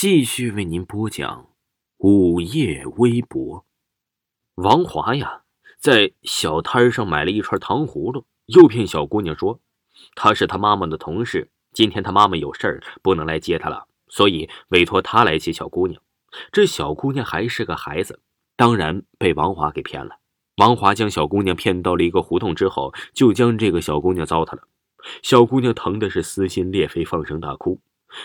继续为您播讲午夜微博。王华呀，在小摊上买了一串糖葫芦，诱骗小姑娘说他是他妈妈的同事，今天他妈妈有事儿不能来接他了，所以委托他来接小姑娘。这小姑娘还是个孩子，当然被王华给骗了。王华将小姑娘骗到了一个胡同之后，就将这个小姑娘糟蹋了。小姑娘疼的是撕心裂肺，放声大哭。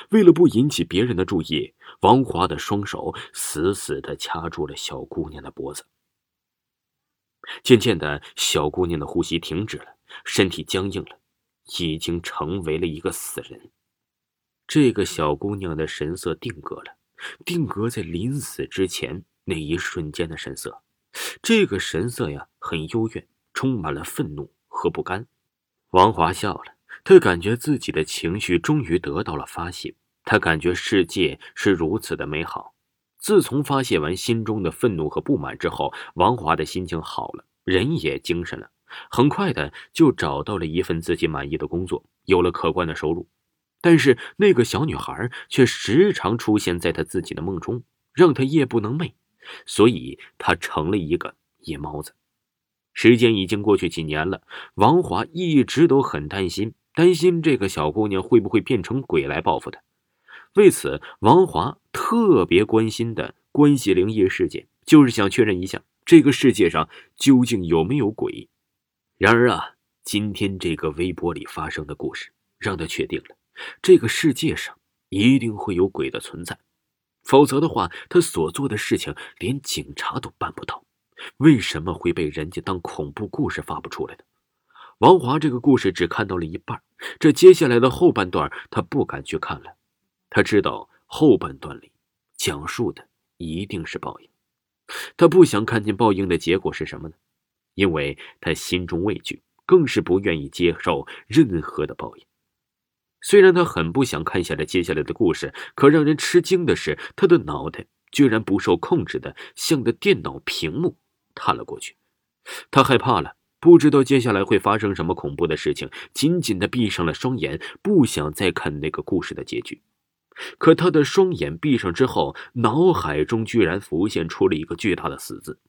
为了不引起别人的注意，王华的双手死死的掐住了小姑娘的脖子。渐渐的，小姑娘的呼吸停止了，身体僵硬了，已经成为了一个死人。这个小姑娘的神色定格了，定格在临死之前那一瞬间的神色。这个神色呀，很幽怨，充满了愤怒和不甘。王华笑了。他感觉自己的情绪终于得到了发泄，他感觉世界是如此的美好。自从发泄完心中的愤怒和不满之后，王华的心情好了，人也精神了，很快的就找到了一份自己满意的工作，有了可观的收入。但是那个小女孩却时常出现在他自己的梦中，让他夜不能寐，所以他成了一个夜猫子。时间已经过去几年了，王华一直都很担心。担心这个小姑娘会不会变成鬼来报复他，为此，王华特别关心的关系灵异事件，就是想确认一下这个世界上究竟有没有鬼。然而啊，今天这个微博里发生的故事，让他确定了这个世界上一定会有鬼的存在，否则的话，他所做的事情连警察都办不到，为什么会被人家当恐怖故事发布出来的？王华这个故事只看到了一半，这接下来的后半段他不敢去看了。他知道后半段里讲述的一定是报应，他不想看见报应的结果是什么呢？因为他心中畏惧，更是不愿意接受任何的报应。虽然他很不想看下来接下来的故事，可让人吃惊的是，他的脑袋居然不受控制的向着电脑屏幕探了过去。他害怕了。不知道接下来会发生什么恐怖的事情，紧紧的闭上了双眼，不想再看那个故事的结局。可他的双眼闭上之后，脑海中居然浮现出了一个巨大的“死”字。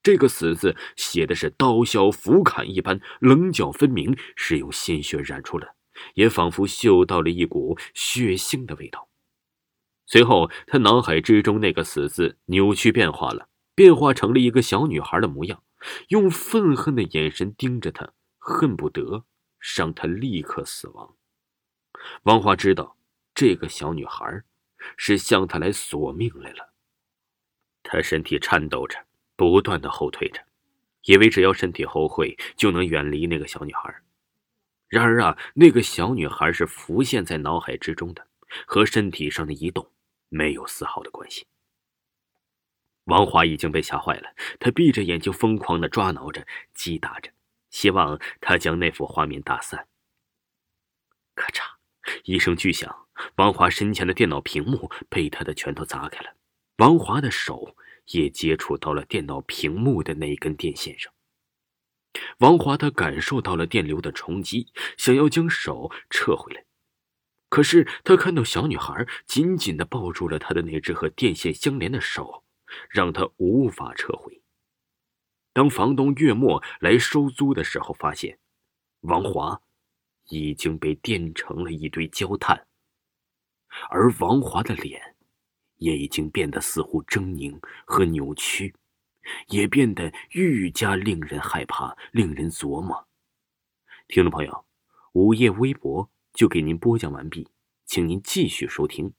这个“死”字写的是刀削斧砍一般，棱角分明，是用鲜血染出的，也仿佛嗅到了一股血腥的味道。随后，他脑海之中那个“死”字扭曲变化了，变化成了一个小女孩的模样。用愤恨的眼神盯着他，恨不得让他立刻死亡。王华知道，这个小女孩是向他来索命来了。他身体颤抖着，不断的后退着，以为只要身体后退就能远离那个小女孩。然而啊，那个小女孩是浮现在脑海之中的，和身体上的移动没有丝毫的关系。王华已经被吓坏了，他闭着眼睛，疯狂的抓挠着、击打着，希望他将那幅画面打散。咔嚓，一声巨响，王华身前的电脑屏幕被他的拳头砸开了，王华的手也接触到了电脑屏幕的那一根电线上。王华他感受到了电流的冲击，想要将手撤回来，可是他看到小女孩紧紧的抱住了他的那只和电线相连的手。让他无法撤回。当房东月末来收租的时候，发现王华已经被电成了一堆焦炭，而王华的脸也已经变得似乎狰狞和扭曲，也变得愈加令人害怕、令人琢磨。听众朋友，午夜微博就给您播讲完毕，请您继续收听。